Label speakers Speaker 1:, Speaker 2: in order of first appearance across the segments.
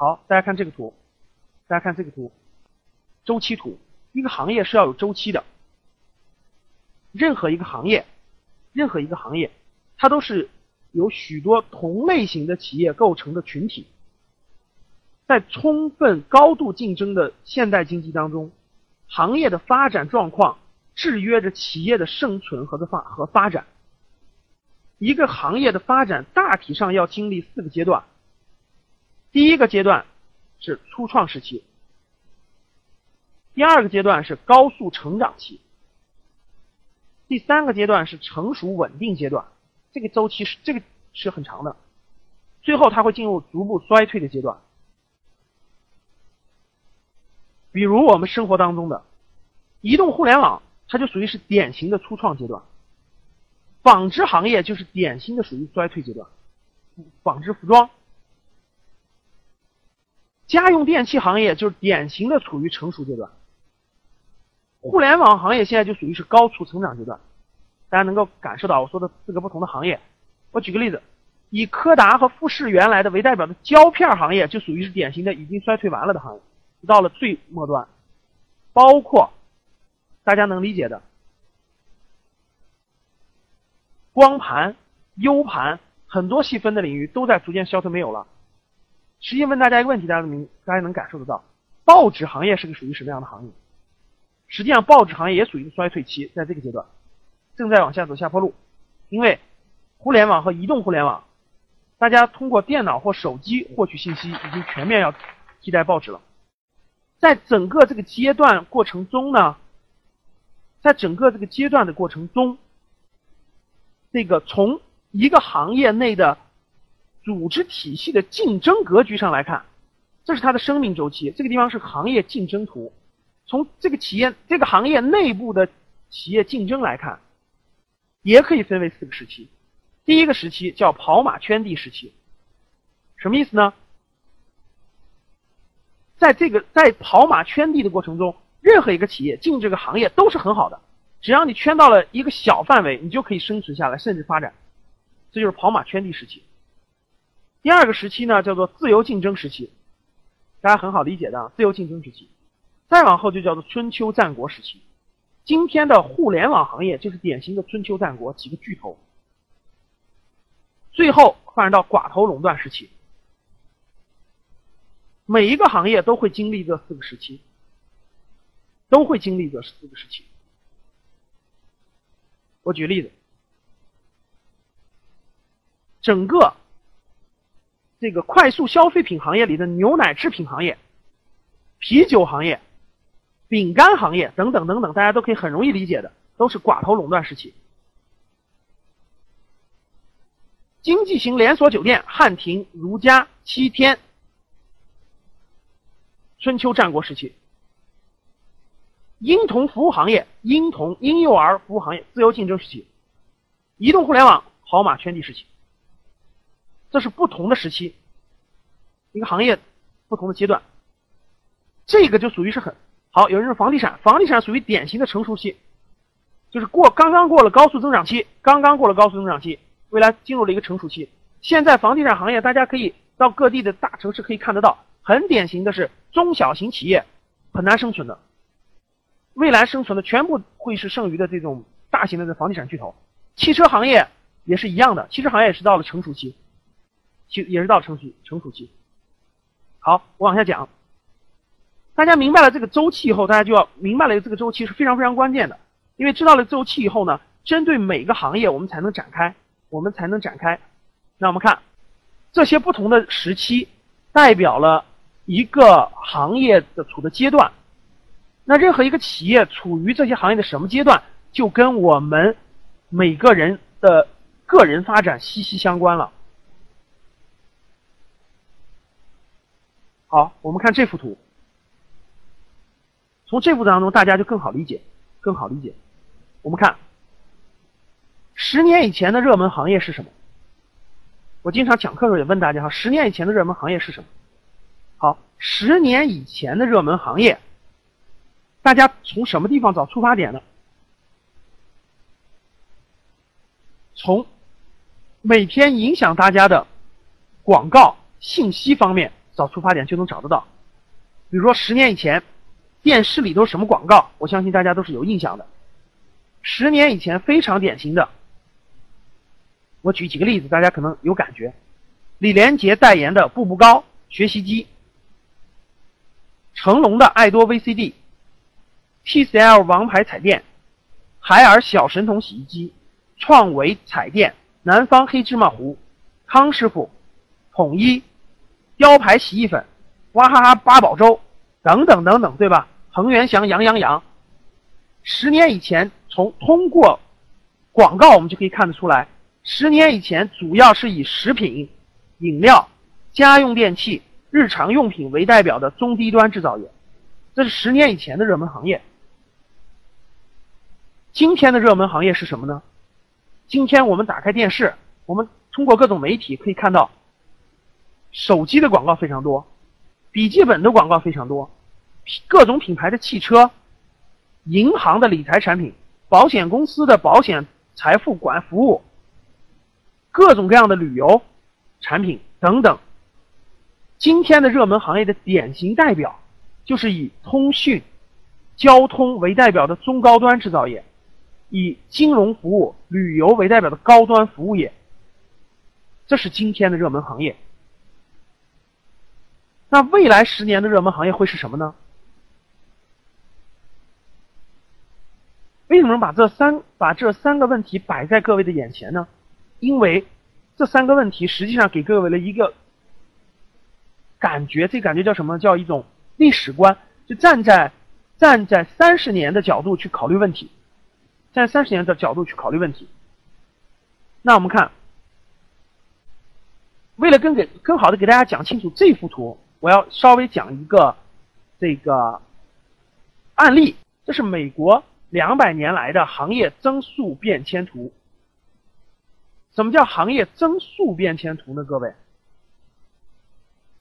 Speaker 1: 好，大家看这个图，大家看这个图，周期图。一个行业是要有周期的，任何一个行业，任何一个行业，它都是由许多同类型的企业构成的群体。在充分高度竞争的现代经济当中，行业的发展状况制约着企业的生存和的发和发展。一个行业的发展大体上要经历四个阶段。第一个阶段是初创时期，第二个阶段是高速成长期，第三个阶段是成熟稳定阶段。这个周期是这个是很长的，最后它会进入逐步衰退的阶段。比如我们生活当中的移动互联网，它就属于是典型的初创阶段。纺织行业就是典型的属于衰退阶段，纺织服装。家用电器行业就是典型的处于成熟阶段，互联网行业现在就属于是高速成长阶段，大家能够感受到我说的四个不同的行业。我举个例子，以柯达和富士原来的为代表的胶片行业就属于是典型的已经衰退完了的行业，到了最末端，包括大家能理解的光盘、U 盘，很多细分的领域都在逐渐消退没有了。实际问大家一个问题，大家能大家能感受得到，报纸行业是个属于什么样的行业？实际上，报纸行业也属于衰退期，在这个阶段，正在往下走下坡路。因为互联网和移动互联网，大家通过电脑或手机获取信息，已经全面要替代报纸了。在整个这个阶段过程中呢，在整个这个阶段的过程中，这个从一个行业内的组织体系的竞争格局上来看，这是它的生命周期。这个地方是行业竞争图。从这个企业、这个行业内部的企业竞争来看，也可以分为四个时期。第一个时期叫跑马圈地时期，什么意思呢？在这个在跑马圈地的过程中，任何一个企业进这个行业都是很好的，只要你圈到了一个小范围，你就可以生存下来，甚至发展。这就是跑马圈地时期。第二个时期呢，叫做自由竞争时期，大家很好理解的，自由竞争时期。再往后就叫做春秋战国时期。今天的互联网行业就是典型的春秋战国几个巨头。最后发展到寡头垄断时期。每一个行业都会经历这四个时期，都会经历这四个时期。我举个例子，整个这个快速消费品行业里的牛奶制品行业、啤酒行业、饼干行业等等等等，大家都可以很容易理解的，都是寡头垄断时期。经济型连锁酒店，汉庭、如家、七天，春秋战国时期。婴童服务行业，婴童、婴幼儿服务行业，自由竞争时期。移动互联网，跑马圈地时期。这是不同的时期，一个行业不同的阶段。这个就属于是很好。有人说房地产，房地产属于典型的成熟期，就是过刚刚过了高速增长期，刚刚过了高速增长期，未来进入了一个成熟期。现在房地产行业，大家可以到各地的大城市可以看得到，很典型的是中小型企业很难生存的，未来生存的全部会是剩余的这种大型的房地产巨头。汽车行业也是一样的，汽车行业也是到了成熟期。其实也是到成熟成熟期。好，我往下讲。大家明白了这个周期以后，大家就要明白了这个周期是非常非常关键的。因为知道了周期以后呢，针对每个行业我们才能展开，我们才能展开。那我们看这些不同的时期，代表了一个行业的处的阶段。那任何一个企业处于这些行业的什么阶段，就跟我们每个人的个人发展息息相关了。好，我们看这幅图，从这幅当中大家就更好理解，更好理解。我们看，十年以前的热门行业是什么？我经常讲课的时候也问大家哈，十年以前的热门行业是什么？好，十年以前的热门行业，大家从什么地方找出发点呢？从每天影响大家的广告信息方面找出发点就能找得到。比如说十年以前，电视里都是什么广告？我相信大家都是有印象的。十年以前非常典型的，我举几个例子，大家可能有感觉。李连杰代言的步步高学习机。成龙的爱多 VCD，TCL 王牌彩电，海尔小神童洗衣机，创维彩电，南方黑芝麻糊，康师傅，统一，雕牌洗衣粉，娃哈哈八宝粥，等等等等，对吧？恒源祥，羊羊羊。十年以前，从通过广告我们就可以看得出来，十年以前主要是以食品、饮料、家用电器。日常用品为代表的中低端制造业，这是十年以前的热门行业。今天的热门行业是什么呢？今天我们打开电视，我们通过各种媒体可以看到，手机的广告非常多，笔记本的广告非常多，各种品牌的汽车，银行的理财产品，保险公司的保险财富管服务，各种各样的旅游产品等等。今天的热门行业的典型代表，就是以通讯、交通为代表的中高端制造业，以金融服务、旅游为代表的高端服务业。这是今天的热门行业。那未来十年的热门行业会是什么呢？为什么把这三把这三个问题摆在各位的眼前呢？因为这三个问题实际上给各位了一个。感觉这感觉叫什么？叫一种历史观，就站在站在三十年的角度去考虑问题，站在三十年的角度去考虑问题。那我们看，为了更给更好的给大家讲清楚这幅图，我要稍微讲一个这个案例，这是美国两百年来的行业增速变迁图。什么叫行业增速变迁图呢？各位？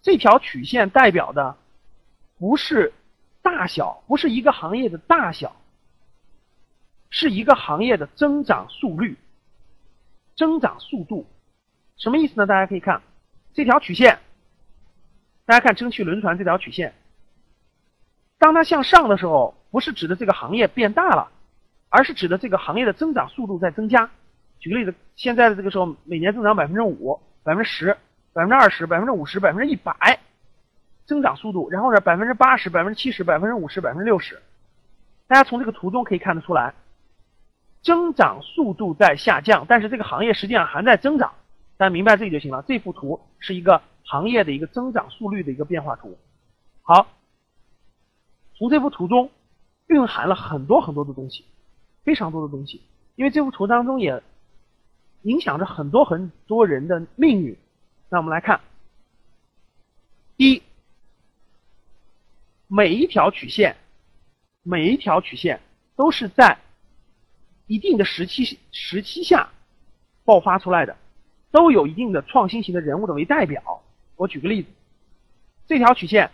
Speaker 1: 这条曲线代表的不是大小，不是一个行业的大小，是一个行业的增长速率、增长速度。什么意思呢？大家可以看这条曲线，大家看蒸汽轮船这条曲线，当它向上的时候，不是指的这个行业变大了，而是指的这个行业的增长速度在增加。举个例子，现在的这个时候，每年增长百分之五、百分之十。百分之二十、百分之五十、百分之一百增长速度，然后呢，百分之八十、百分之七十、百分之五十、百分之六十，大家从这个图中可以看得出来，增长速度在下降，但是这个行业实际上还在增长，大家明白这个就行了。这幅图是一个行业的一个增长速率的一个变化图。好，从这幅图中蕴含了很多很多的东西，非常多的东西，因为这幅图当中也影响着很多很多人的命运。那我们来看，一，每一条曲线，每一条曲线都是在一定的时期时期下爆发出来的，都有一定的创新型的人物的为代表。我举个例子，这条曲线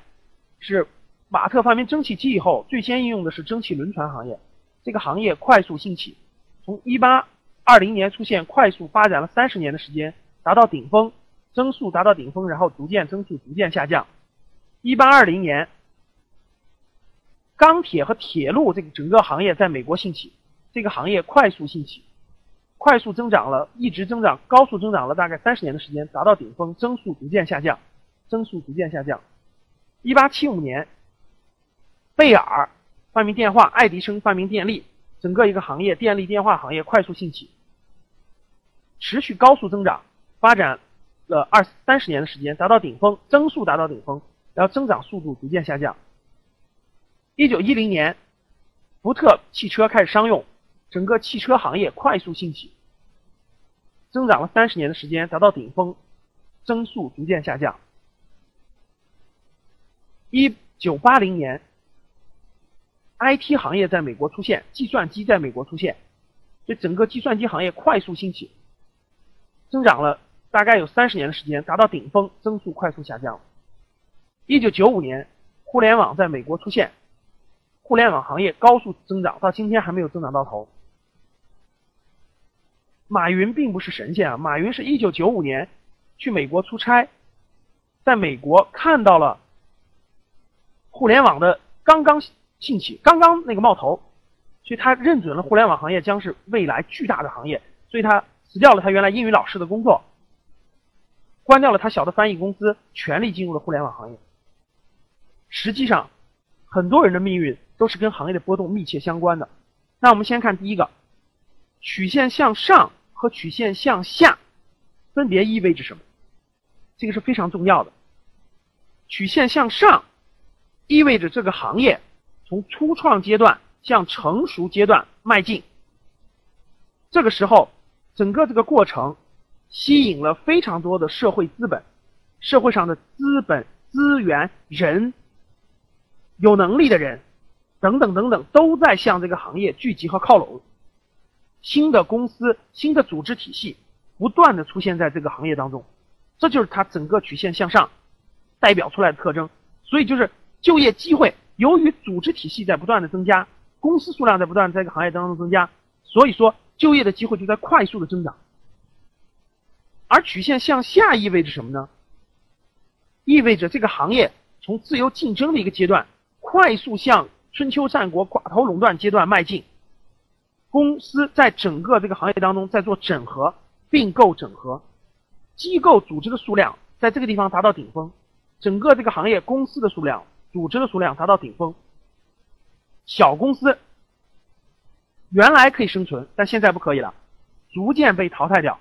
Speaker 1: 是马特发明蒸汽机以后，最先应用的是蒸汽轮船行业，这个行业快速兴起，从一八二零年出现，快速发展了三十年的时间，达到顶峰。增速达到顶峰，然后逐渐增速逐渐下降。一八二零年，钢铁和铁路这个整个行业在美国兴起，这个行业快速兴起，快速增长了，一直增长，高速增长了大概三十年的时间，达到顶峰，增速逐渐下降，增速逐渐下降。一八七五年，贝尔发明电话，爱迪生发明电力，整个一个行业电力电话行业快速兴起，持续高速增长，发展。了二三十年的时间达到顶峰，增速达到顶峰，然后增长速度逐渐下降。一九一零年，福特汽车开始商用，整个汽车行业快速兴起，增长了三十年的时间达到顶峰，增速逐渐下降。一九八零年，IT 行业在美国出现，计算机在美国出现，所以整个计算机行业快速兴起，增长了大概有三十年的时间，达到顶峰，增速快速下降。一九九五年，互联网在美国出现，互联网行业高速增长，到今天还没有增长到头。马云并不是神仙啊，马云是一九九五年去美国出差，在美国看到了。互联网的刚刚兴起，刚刚那个冒头，所以他认准了互联网行业将是未来巨大的行业，所以他辞掉了他原来英语老师的工作，关掉了他小的翻译公司，全力进入了互联网行业。实际上，很多人的命运都是跟行业的波动密切相关的。那我们先看第一个，曲线向上和曲线向下，分别意味着什么？这个是非常重要的。曲线向上。意味着这个行业从初创阶段向成熟阶段迈进。这个时候，整个这个过程吸引了非常多的社会资本，社会上的资本、资源、人、有能力的人等等等等，都在向这个行业聚集和靠拢。新的公司、新的组织体系不断的出现在这个行业当中，这就是它整个曲线向上代表出来的特征。所以就是。就业机会，由于组织体系在不断的增加，公司数量在不断在这个行业当中增加，所以说就业的机会就在快速的增长。而曲线向下意味着什么呢？意味着这个行业从自由竞争的一个阶段，快速向春秋战国寡头垄断阶段迈进。公司在整个这个行业当中在做整合、并购、整合，机构组织的数量在这个地方达到顶峰，整个这个行业公司的数量。组织的数量达到顶峰，小公司原来可以生存，但现在不可以了，逐渐被淘汰掉。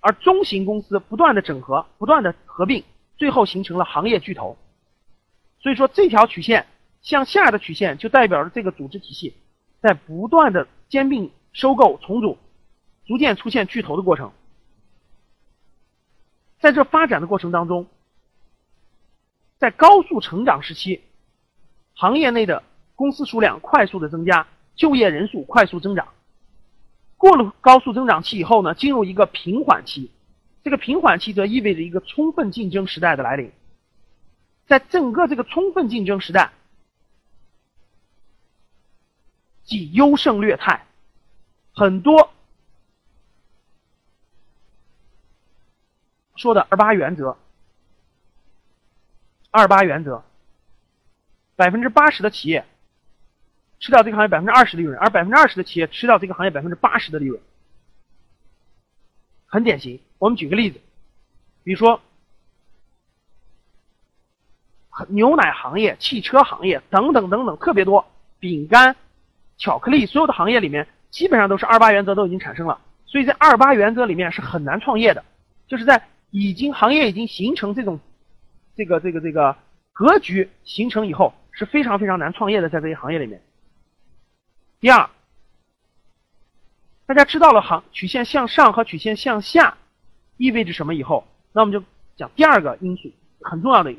Speaker 1: 而中型公司不断的整合，不断的合并，最后形成了行业巨头。所以说，这条曲线向下的曲线就代表着这个组织体系在不断的兼并、收购、重组，逐渐出现巨头的过程。在这发展的过程当中。在高速成长时期，行业内的公司数量快速的增加，就业人数快速增长。过了高速增长期以后呢，进入一个平缓期，这个平缓期则意味着一个充分竞争时代的来临。在整个这个充分竞争时代，即优胜劣汰，很多说的二八原则。二八原则，百分之八十的企业吃掉这个行业百分之二十利润，而百分之二十的企业吃掉这个行业百分之八十的利润，很典型。我们举个例子，比如说牛奶行业、汽车行业等等等等，特别多，饼干、巧克力，所有的行业里面基本上都是二八原则都已经产生了，所以在二八原则里面是很难创业的，就是在已经行业已经形成这种。这个这个这个格局形成以后是非常非常难创业的，在这些行业里面。第二，大家知道了行曲线向上和曲线向下意味着什么以后，那我们就讲第二个因素，很重要的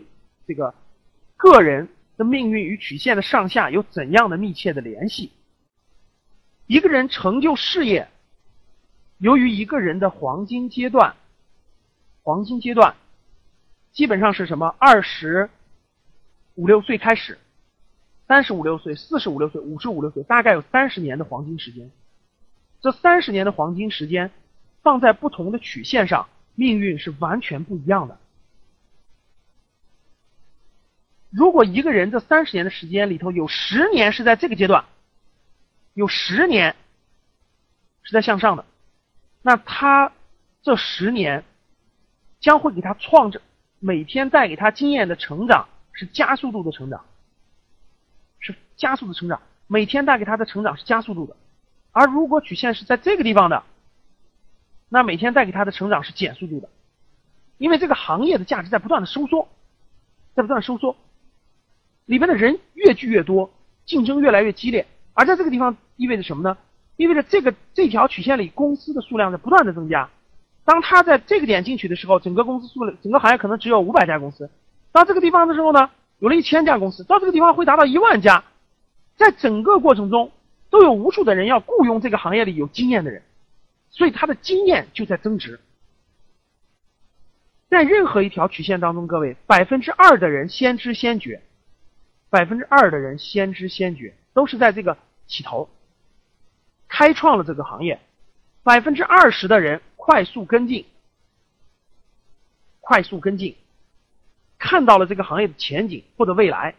Speaker 1: 这个个人的命运与曲线的上下有怎样的密切的联系？一个人成就事业，由于一个人的黄金阶段，黄金阶段。基本上是什么？二十五六岁开始，三十五六岁、四十五六岁、五十五六岁，大概有三十年的黄金时间。这三十年的黄金时间，放在不同的曲线上，命运是完全不一样的。如果一个人这三十年的时间里头有十年是在这个阶段，有十年是在向上的，那他这十年将会给他创造。每天带给他经验的成长是加速度的成长，是加速的成长。每天带给他的成长是加速度的，而如果曲线是在这个地方的，那每天带给他的成长是减速度的，因为这个行业的价值在不断的收缩，在不断收缩，里面的人越聚越多，竞争越来越激烈，而在这个地方意味着什么呢？意味着这个这条曲线里公司的数量在不断的增加。当他在这个点进去的时候，整个公司数量，整个行业可能只有五百家公司。到这个地方的时候呢，有了一千家公司，到这个地方会达到一万家，在整个过程中都有无数的人要雇佣这个行业里有经验的人，所以他的经验就在增值。在任何一条曲线当中，各位百分之二的人先知先觉，百分之二的人先知先觉，都是在这个起头开创了这个行业，百分之二十的人快速跟进，快速跟进。看到了这个行业的前景或者未来，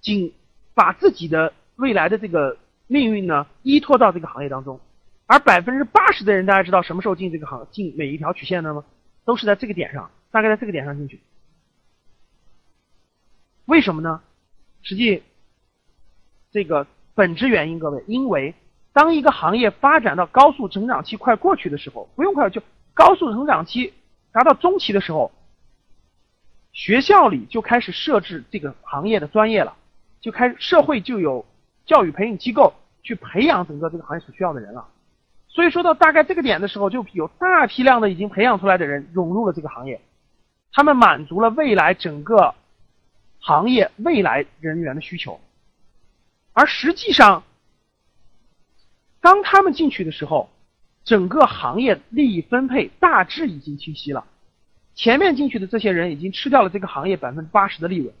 Speaker 1: 仅把自己的未来的这个命运呢依托到这个行业当中，而百分之八十的人，大家知道什么时候进这个行进每一条曲线的吗？都是在这个点上，大概在这个点上进去。为什么呢？实际这个本质原因，各位，因为当一个行业发展到高速成长期快过去的时候，不用快就高速成长期。达到中期的时候，学校里就开始设置这个行业的专业了，就开社会就有教育培训机构去培养整个这个行业所需要的人了。所以说到大概这个点的时候，就有大批量的已经培养出来的人涌入了这个行业，他们满足了未来整个行业未来人员的需求。而实际上，当他们进去的时候，整个行业利益分配大致已经清晰了，前面进去的这些人已经吃掉了这个行业百分之八十的利润，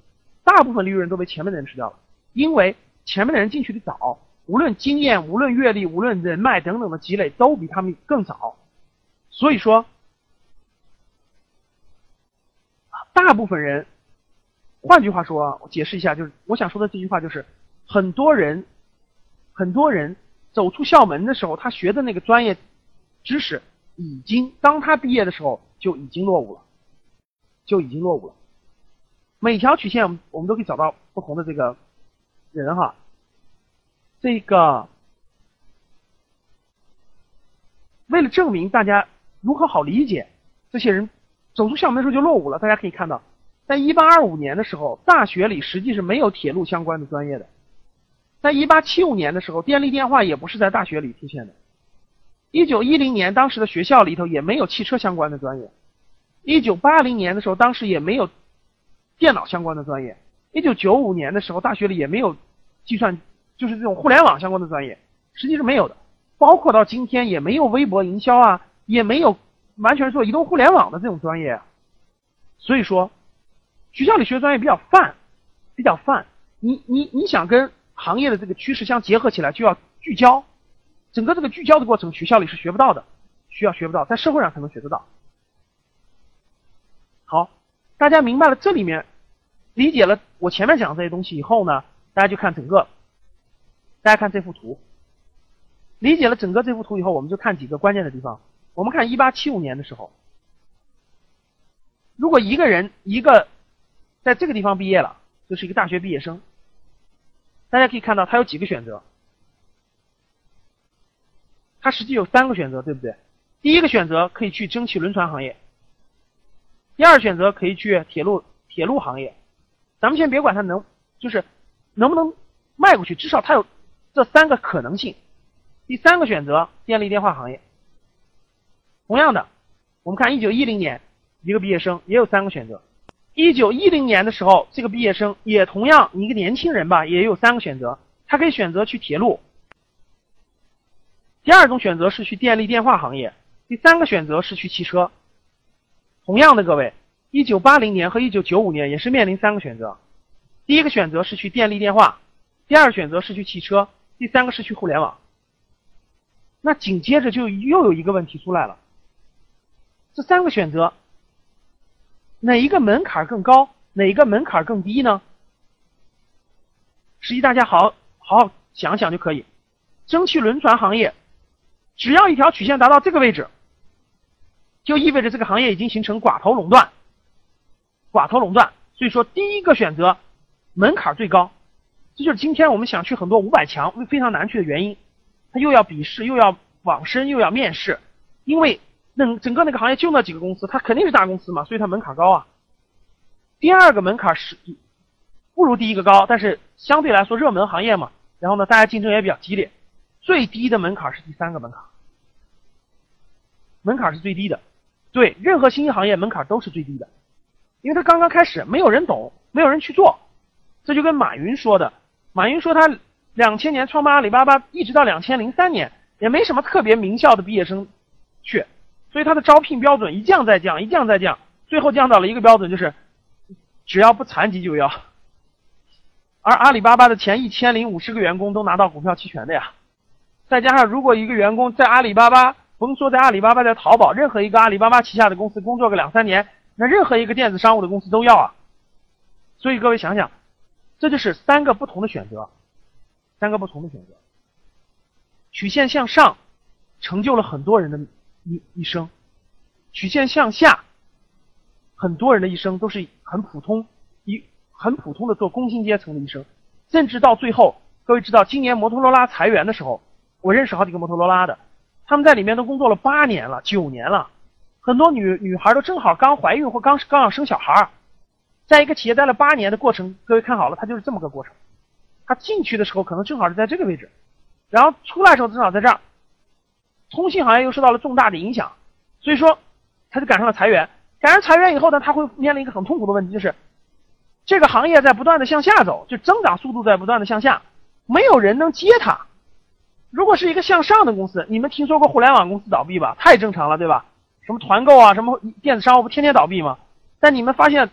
Speaker 1: 大部分利润都被前面的人吃掉了，因为前面的人进去的早，无论经验、无论阅历、无论人脉等等的积累都比他们更早，所以说，大部分人，换句话说，我解释一下，就是我想说的这句话就是，很多人，很多人走出校门的时候，他学的那个专业。知识已经，当他毕业的时候就已经落伍了，就已经落伍了。每条曲线，我们我们都可以找到不同的这个人哈。这个为了证明大家如何好理解，这些人走出校门的时候就落伍了。大家可以看到，在一八二五年的时候，大学里实际是没有铁路相关的专业的；在一八七五年的时候，电力电话也不是在大学里出现的。一九一零年，当时的学校里头也没有汽车相关的专业。一九八零年的时候，当时也没有电脑相关的专业。一九九五年的时候，大学里也没有计算，就是这种互联网相关的专业，实际是没有的。包括到今天也没有微博营销啊，也没有完全做移动互联网的这种专业。所以说，学校里学专业比较泛，比较泛。你你你想跟行业的这个趋势相结合起来，就要聚焦。整个这个聚焦的过程，学校里是学不到的，需要学不到，在社会上才能学得到。好，大家明白了这里面，理解了我前面讲的这些东西以后呢，大家就看整个，大家看这幅图，理解了整个这幅图以后，我们就看几个关键的地方。我们看一八七五年的时候，如果一个人一个在这个地方毕业了，就是一个大学毕业生，大家可以看到他有几个选择。他实际有三个选择，对不对？第一个选择可以去蒸汽轮船行业，第二选择可以去铁路铁路行业。咱们先别管他能，就是能不能迈过去，至少他有这三个可能性。第三个选择电力电话行业。同样的，我们看一九一零年一个毕业生也有三个选择。一九一零年的时候，这个毕业生也同样一个年轻人吧，也有三个选择，他可以选择去铁路。第二种选择是去电力电话行业，第三个选择是去汽车。同样的，各位，一九八零年和一九九五年也是面临三个选择：第一个选择是去电力电话，第二个选择是去汽车，第三个是去互联网。那紧接着就又有一个问题出来了：这三个选择，哪一个门槛更高，哪一个门槛更低呢？实际大家好好好想想就可以，蒸汽轮船行业。只要一条曲线达到这个位置，就意味着这个行业已经形成寡头垄断。寡头垄断，所以说第一个选择门槛最高，这就是今天我们想去很多五百强非常难去的原因。它又要笔试，又要网申，又要面试，因为那整个那个行业就那几个公司，它肯定是大公司嘛，所以它门槛高啊。第二个门槛是不如第一个高，但是相对来说热门行业嘛，然后呢，大家竞争也比较激烈。最低的门槛是第三个门槛，门槛是最低的，对任何新兴行业门槛都是最低的，因为他刚刚开始，没有人懂，没有人去做。这就跟马云说的，马云说他两千年创办阿里巴巴，一直到两千零三年，也没什么特别名校的毕业生去，所以他的招聘标准一降再降，一降再降，最后降到了一个标准，就是只要不残疾就要。而阿里巴巴的前一千零五十个员工都拿到股票期权的呀，再加上如果一个员工在阿里巴巴，甭说在阿里巴巴，在淘宝任何一个阿里巴巴旗下的公司工作个两三年，那任何一个电子商务的公司都要啊。所以各位想想，这就是三个不同的选择，三个不同的选择，曲线向上，成就了很多人的一一生；曲线向下，很多人的一生都是很普通一。很普通的做工薪阶层的一生，甚至到最后，各位知道，今年摩托罗拉裁员的时候，我认识好几个摩托罗拉的，他们在里面都工作了八年了、九年了，很多女女孩都正好刚怀孕或刚刚要生小孩，在一个企业待了八年的过程，各位看好了，它就是这么个过程。他进去的时候可能正好是在这个位置，然后出来的时候正好在这儿。通信行业又受到了重大的影响，所以说他就赶上了裁员。赶上裁员以后呢，他会面临一个很痛苦的问题，就是。这个行业在不断的向下走，就增长速度在不断的向下，没有人能接它。如果是一个向上的公司，你们听说过互联网公司倒闭吧？太正常了，对吧？什么团购啊，什么电子商务不天天倒闭吗？但你们发现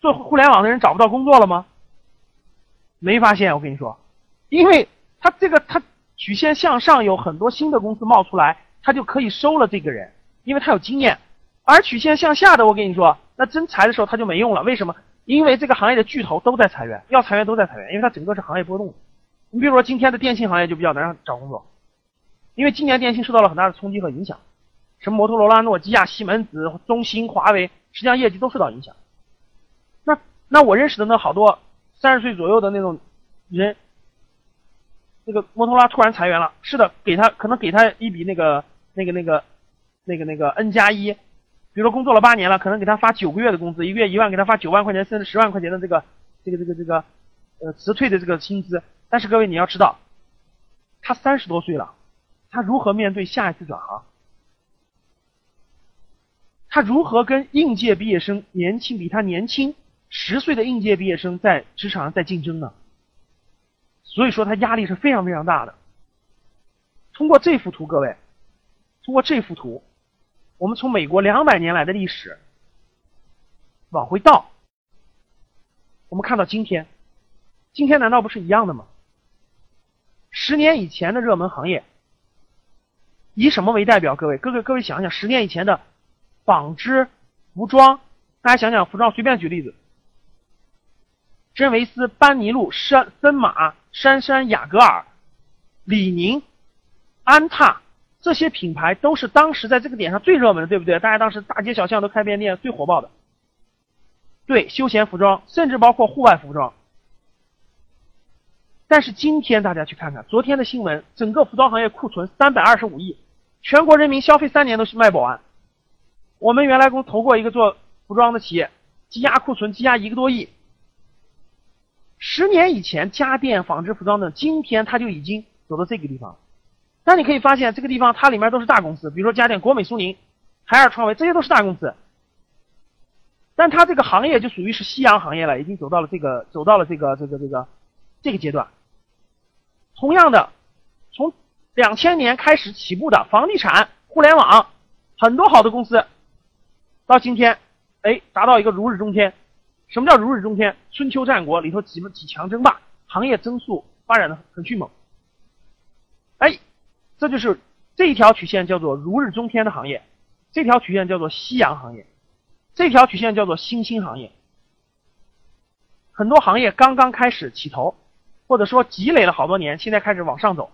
Speaker 1: 做互联网的人找不到工作了吗？没发现，我跟你说，因为他这个他曲线向上，有很多新的公司冒出来，他就可以收了这个人，因为他有经验。而曲线向下的，我跟你说，那真裁的时候他就没用了。为什么？因为这个行业的巨头都在裁员，要裁员都在裁员，因为它整个是行业波动。你比如说今天的电信行业就比较难找工作，因为今年电信受到了很大的冲击和影响，什么摩托罗拉、诺基亚、西门子、中兴、华为，实际上业绩都受到影响。那那我认识的那好多三十岁左右的那种人，那个摩托罗拉突然裁员了，是的，给他可能给他一笔那个那个那个那个那个 N 加一。比如说工作了八年了，可能给他发九个月的工资，一个月一万，给他发九万块钱甚至十万块钱的这个这个这个这个呃辞退的这个薪资。但是各位你要知道，他三十多岁了，他如何面对下一次转行？他如何跟应届毕业生年轻比他年轻十岁的应届毕业生在职场上在竞争呢？所以说他压力是非常非常大的。通过这幅图，各位，通过这幅图。我们从美国两百年来的历史往回倒，我们看到今天，今天难道不是一样的吗？十年以前的热门行业，以什么为代表？各位，各位，各位想想，十年以前的纺织、服装，大家想想，服装随便举例子，真维斯、班尼路、森森马、杉杉、雅戈尔、李宁、安踏。这些品牌都是当时在这个点上最热门的，对不对？大家当时大街小巷都开便利店，最火爆的。对，休闲服装，甚至包括户外服装。但是今天大家去看看昨天的新闻，整个服装行业库存三百二十五亿，全国人民消费三年都是卖不完。我们原来公投过一个做服装的企业，积压库存积压一个多亿。十年以前家电、纺织、服装的，今天它就已经走到这个地方。那你可以发现，这个地方它里面都是大公司，比如说家电、国美、苏宁、海尔、创维，这些都是大公司。但它这个行业就属于是夕阳行业了，已经走到了这个走到了这个这个这个这个阶段。同样的，从两千年开始起步的房地产、互联网，很多好的公司，到今天，哎，达到一个如日中天。什么叫如日中天？春秋战国里头几几强争霸，行业增速发展的很迅猛。哎。这就是这一条曲线叫做如日中天的行业，这条曲线叫做夕阳行业，这条曲线叫做新兴行业。很多行业刚刚开始起头，或者说积累了好多年，现在开始往上走，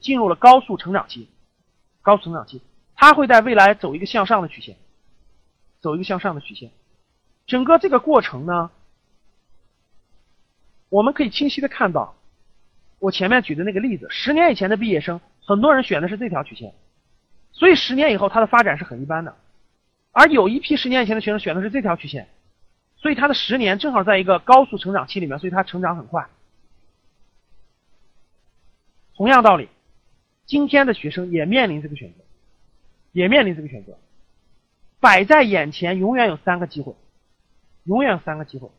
Speaker 1: 进入了高速成长期。高速成长期，它会在未来走一个向上的曲线，走一个向上的曲线。整个这个过程呢，我们可以清晰的看到，我前面举的那个例子，十年以前的毕业生。很多人选的是这条曲线，所以十年以后它的发展是很一般的，而有一批十年以前的学生选的是这条曲线，所以他的十年正好在一个高速成长期里面，所以他成长很快。同样道理，今天的学生也面临这个选择，也面临这个选择，摆在眼前永远有三个机会，永远三个机会。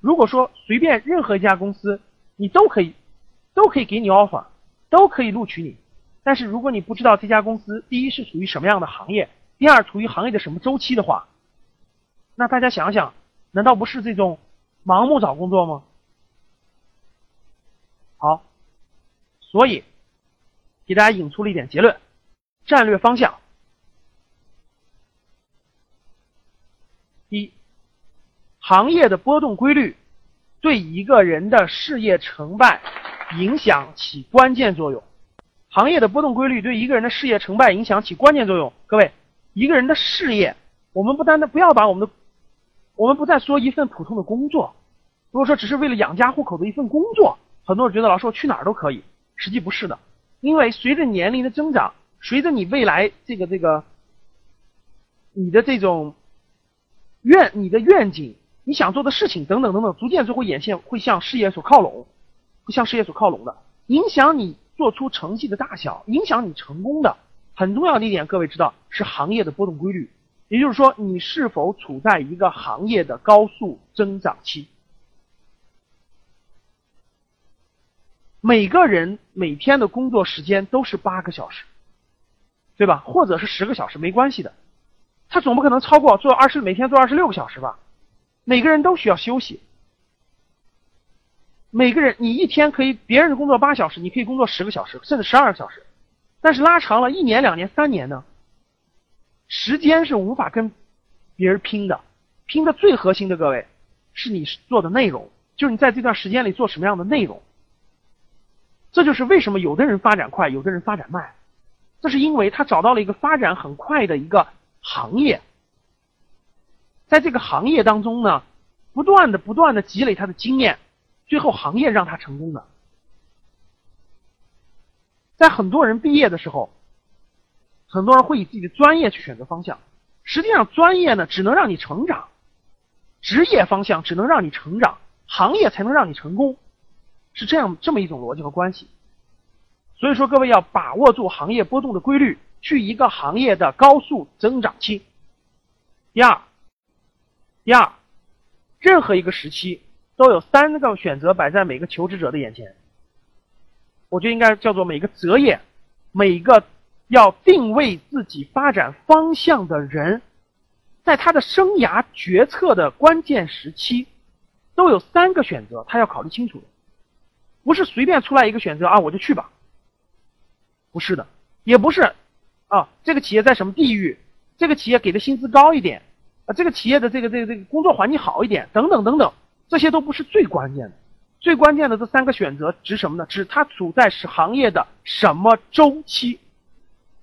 Speaker 1: 如果说随便任何一家公司，你都可以，都可以给你 offer，都可以录取你，但是如果你不知道这家公司第一是属于什么样的行业，第二处于行业的什么周期的话，那大家想想，难道不是这种盲目找工作吗？好，所以给大家引出了一点结论：战略方向。一，行业的波动规律对一个人的事业成败影响起关键作用。行业的波动规律对一个人的事业成败影响起关键作用。各位，一个人的事业，我们不单单不要把我们的，我们不再说一份普通的工作。如果说只是为了养家糊口的一份工作。很多人觉得老师我去哪儿都可以，实际不是的，因为随着年龄的增长，随着你未来这个这个，你的这种愿、你的愿景、你想做的事情等等等等，逐渐就会眼线会向事业所靠拢，会向事业所靠拢的，影响你做出成绩的大小，影响你成功的很重要的一点，各位知道是行业的波动规律，也就是说你是否处在一个行业的高速增长期。每个人每天的工作时间都是八个小时，对吧？或者是十个小时，没关系的。他总不可能超过做二十每天做二十六个小时吧？每个人都需要休息。每个人，你一天可以别人工作八小时，你可以工作十个小时，甚至十二个小时。但是拉长了一年、两年、三年呢？时间是无法跟别人拼的。拼的最核心的，各位是你做的内容，就是你在这段时间里做什么样的内容。这就是为什么有的人发展快，有的人发展慢，这是因为他找到了一个发展很快的一个行业，在这个行业当中呢，不断的不断的积累他的经验，最后行业让他成功的。在很多人毕业的时候，很多人会以自己的专业去选择方向，实际上专业呢只能让你成长，职业方向只能让你成长，行业才能让你成功。是这样这么一种逻辑和关系，所以说各位要把握住行业波动的规律，去一个行业的高速增长期。第二，第二，任何一个时期都有三个选择摆在每个求职者的眼前，我觉得应该叫做每个择业，每个要定位自己发展方向的人，在他的生涯决策的关键时期，都有三个选择，他要考虑清楚的。不是随便出来一个选择啊，我就去吧。不是的，也不是啊，这个企业在什么地域，这个企业给的薪资高一点啊，这个企业的这个这个这个工作环境好一点，等等等等，这些都不是最关键的。最关键的这三个选择指什么呢？指它处在是行业的什么周期，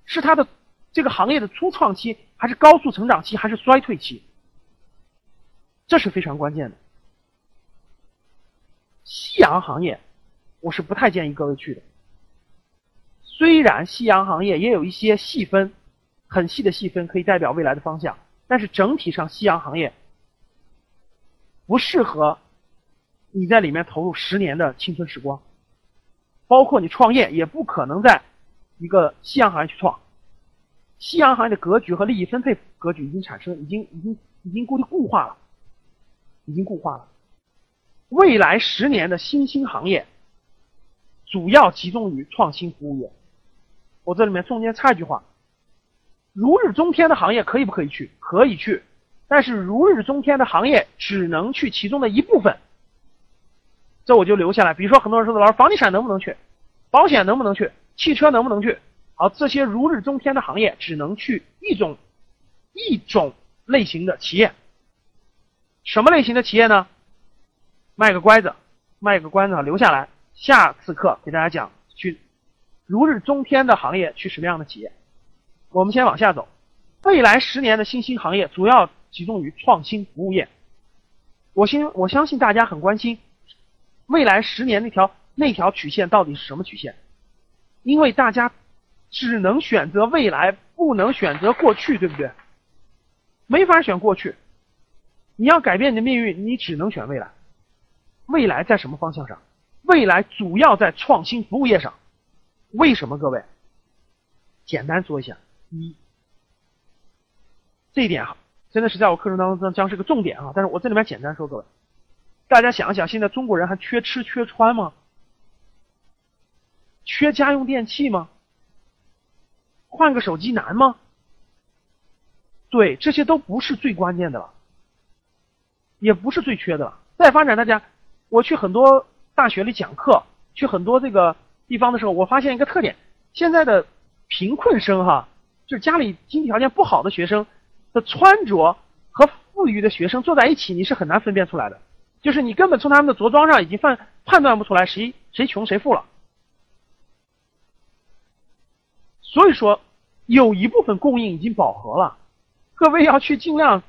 Speaker 1: 是它的这个行业的初创期，还是高速成长期，还是衰退期？这是非常关键的。夕阳行业。我是不太建议各位去的。虽然夕阳行业也有一些细分，很细的细分可以代表未来的方向，但是整体上夕阳行业不适合你在里面投入十年的青春时光，包括你创业也不可能在一个夕阳行业去创。夕阳行业的格局和利益分配格局已经产生，已经已经已经固定固化了，已经固化了。未来十年的新兴行业。主要集中于创新服务业。我这里面中间插一句话：如日中天的行业可以不可以去？可以去，但是如日中天的行业只能去其中的一部分。这我就留下来。比如说，很多人说的，老师，房地产能不能去？保险能不能去？汽车能不能去？好，这些如日中天的行业只能去一种一种类型的企业。什么类型的企业呢？卖个乖子，卖个关子，留下来。下次课给大家讲去如日中天的行业去什么样的企业？我们先往下走。未来十年的新兴行业主要集中于创新服务业。我相我相信大家很关心未来十年那条那条曲线到底是什么曲线？因为大家只能选择未来，不能选择过去，对不对？没法选过去。你要改变你的命运，你只能选未来。未来在什么方向上？未来主要在创新服务业上，为什么？各位，简单说一下：一，这一点真的是在我课程当中将是个重点啊。但是我这里面简单说，各位，大家想一想，现在中国人还缺吃缺穿吗？缺家用电器吗？换个手机难吗？对，这些都不是最关键的了，也不是最缺的了。再发展，大家，我去很多大学里讲课，去很多这个地方的时候，我发现一个特点：现在的贫困生哈，就是家里经济条件不好的学生的穿着和富裕的学生坐在一起，你是很难分辨出来的。就是你根本从他们的着装上已经判判断不出来谁谁穷谁富了。所以说，有一部分供应已经饱和了，各位要去尽量。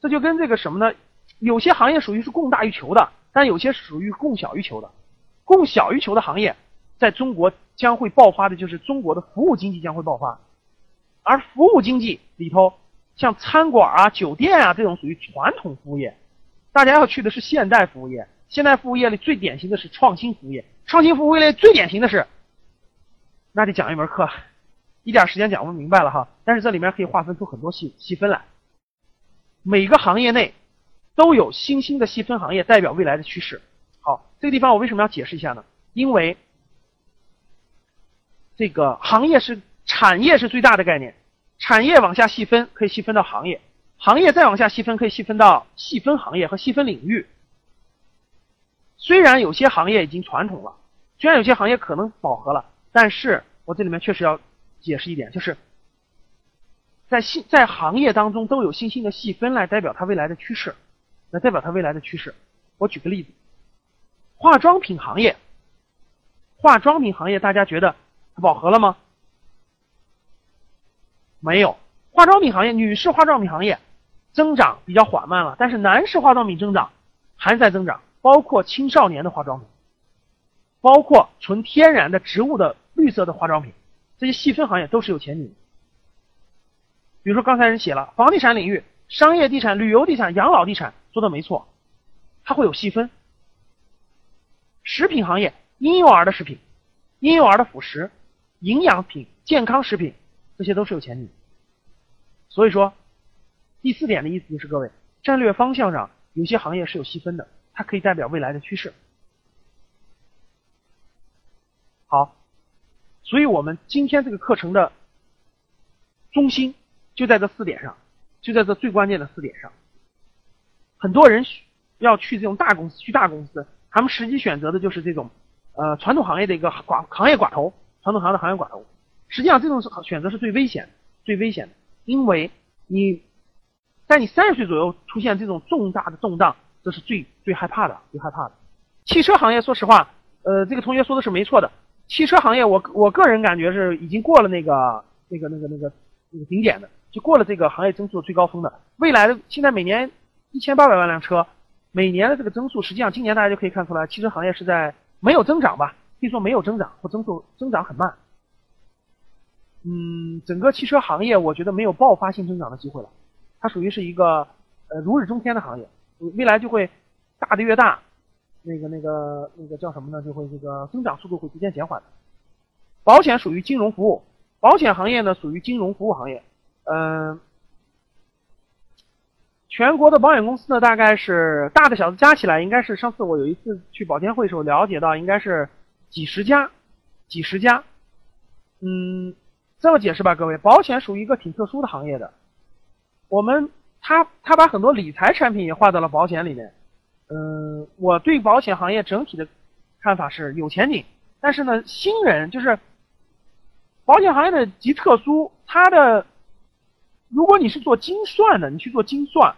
Speaker 1: 这就跟这个什么呢？有些行业属于是供大于求的，但有些属于供小于求的。供小于求的行业，在中国将会爆发的就是中国的服务经济将会爆发，而服务经济里头，像餐馆啊、酒店啊这种属于传统服务业，大家要去的是现代服务业。现代服务业里最典型的是创新服务业，创新服务业里最典型的是。那得讲一门课，一点时间讲不明白了哈。但是这里面可以划分出很多细细分来，每个行业内都有新兴的细分行业代表未来的趋势。好，这个地方我为什么要解释一下呢？因为这个行业是产业是最大的概念，产业往下细分可以细分到行业，行业再往下细分可以细分到细分行业和细分领域。虽然有些行业已经传统了，虽然有些行业可能饱和了，但是。我这里面确实要解释一点，就是在新在行业当中都有新兴的细分来代表它未来的趋势，来代表它未来的趋势。我举个例子，化妆品行业，化妆品行业大家觉得饱和了吗？没有，化妆品行业，女士化妆品行业增长比较缓慢了，但是男士化妆品增长还在增长，包括青少年的化妆品，包括纯天然的植物的。绿色的化妆品，这些细分行业都是有前景的。比如说刚才人写了房地产领域、商业地产、旅游地产、养老地产，说的没错，它会有细分。食品行业，婴幼儿的食品、婴幼儿的辅食、营养品、健康食品，这些都是有前景。所以说，第四点的意思就是各位战略方向上有些行业是有细分的，它可以代表未来的趋势。好。所以我们今天这个课程的中心就在这四点上，就在这最关键的四点上。很多人要去这种大公司，去大公司，他们实际选择的就是这种呃传统行业的一个寡行业寡头，传统行业的行业寡头。实际上这种选择是最危险、最危险的，因为你在你三十岁左右出现这种重大的动荡，这是最最害怕的、最害怕的。汽车行业，说实话，呃，这个同学说的是没错的。汽车行业，我我个人感觉是已经过了那个那个那个那个那个顶点的，就过了这个行业增速最高峰的。未来的现在每年一千八百万辆车，每年的这个增速，实际上今年大家就可以看出来，汽车行业是在没有增长吧？可以说没有增长或增速增长很慢。嗯，整个汽车行业我觉得没有爆发性增长的机会了，它属于是一个呃如日中天的行业，未来就会大的越大。那个、那个、那个叫什么呢？就会这个增长速度会逐渐减缓的。保险属于金融服务，保险行业呢属于金融服务行业。嗯，全国的保险公司呢，大概是大的小的加起来，应该是上次我有一次去保监会的时候了解到，应该是几十家，几十家。嗯，这么解释吧，各位，保险属于一个挺特殊的行业的。我们他他把很多理财产品也划到了保险里面。嗯，我对保险行业整体的看法是有前景，但是呢，新人就是保险行业的极特殊，它的如果你是做精算的，你去做精算，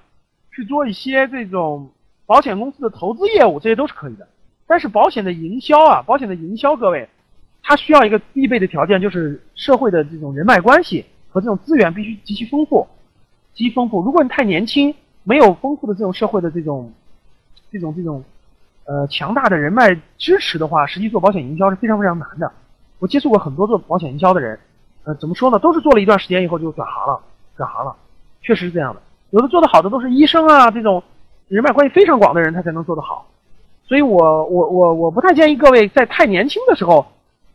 Speaker 1: 去做一些这种保险公司的投资业务，这些都是可以的。但是保险的营销啊，保险的营销，各位，它需要一个必备的条件，就是社会的这种人脉关系和这种资源必须极其丰富，极其丰富。如果你太年轻，没有丰富的这种社会的这种。这种这种，呃，强大的人脉支持的话，实际做保险营销是非常非常难的。我接触过很多做保险营销的人，呃，怎么说呢？都是做了一段时间以后就转行了，转行了，确实是这样的。有的做的好的都是医生啊，这种人脉关系非常广的人，他才能做得好。所以我我我我不太建议各位在太年轻的时候，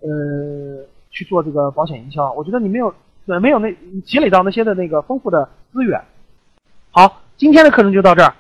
Speaker 1: 呃，去做这个保险营销。我觉得你没有，没有那积累到那些的那个丰富的资源。好，今天的课程就到这儿。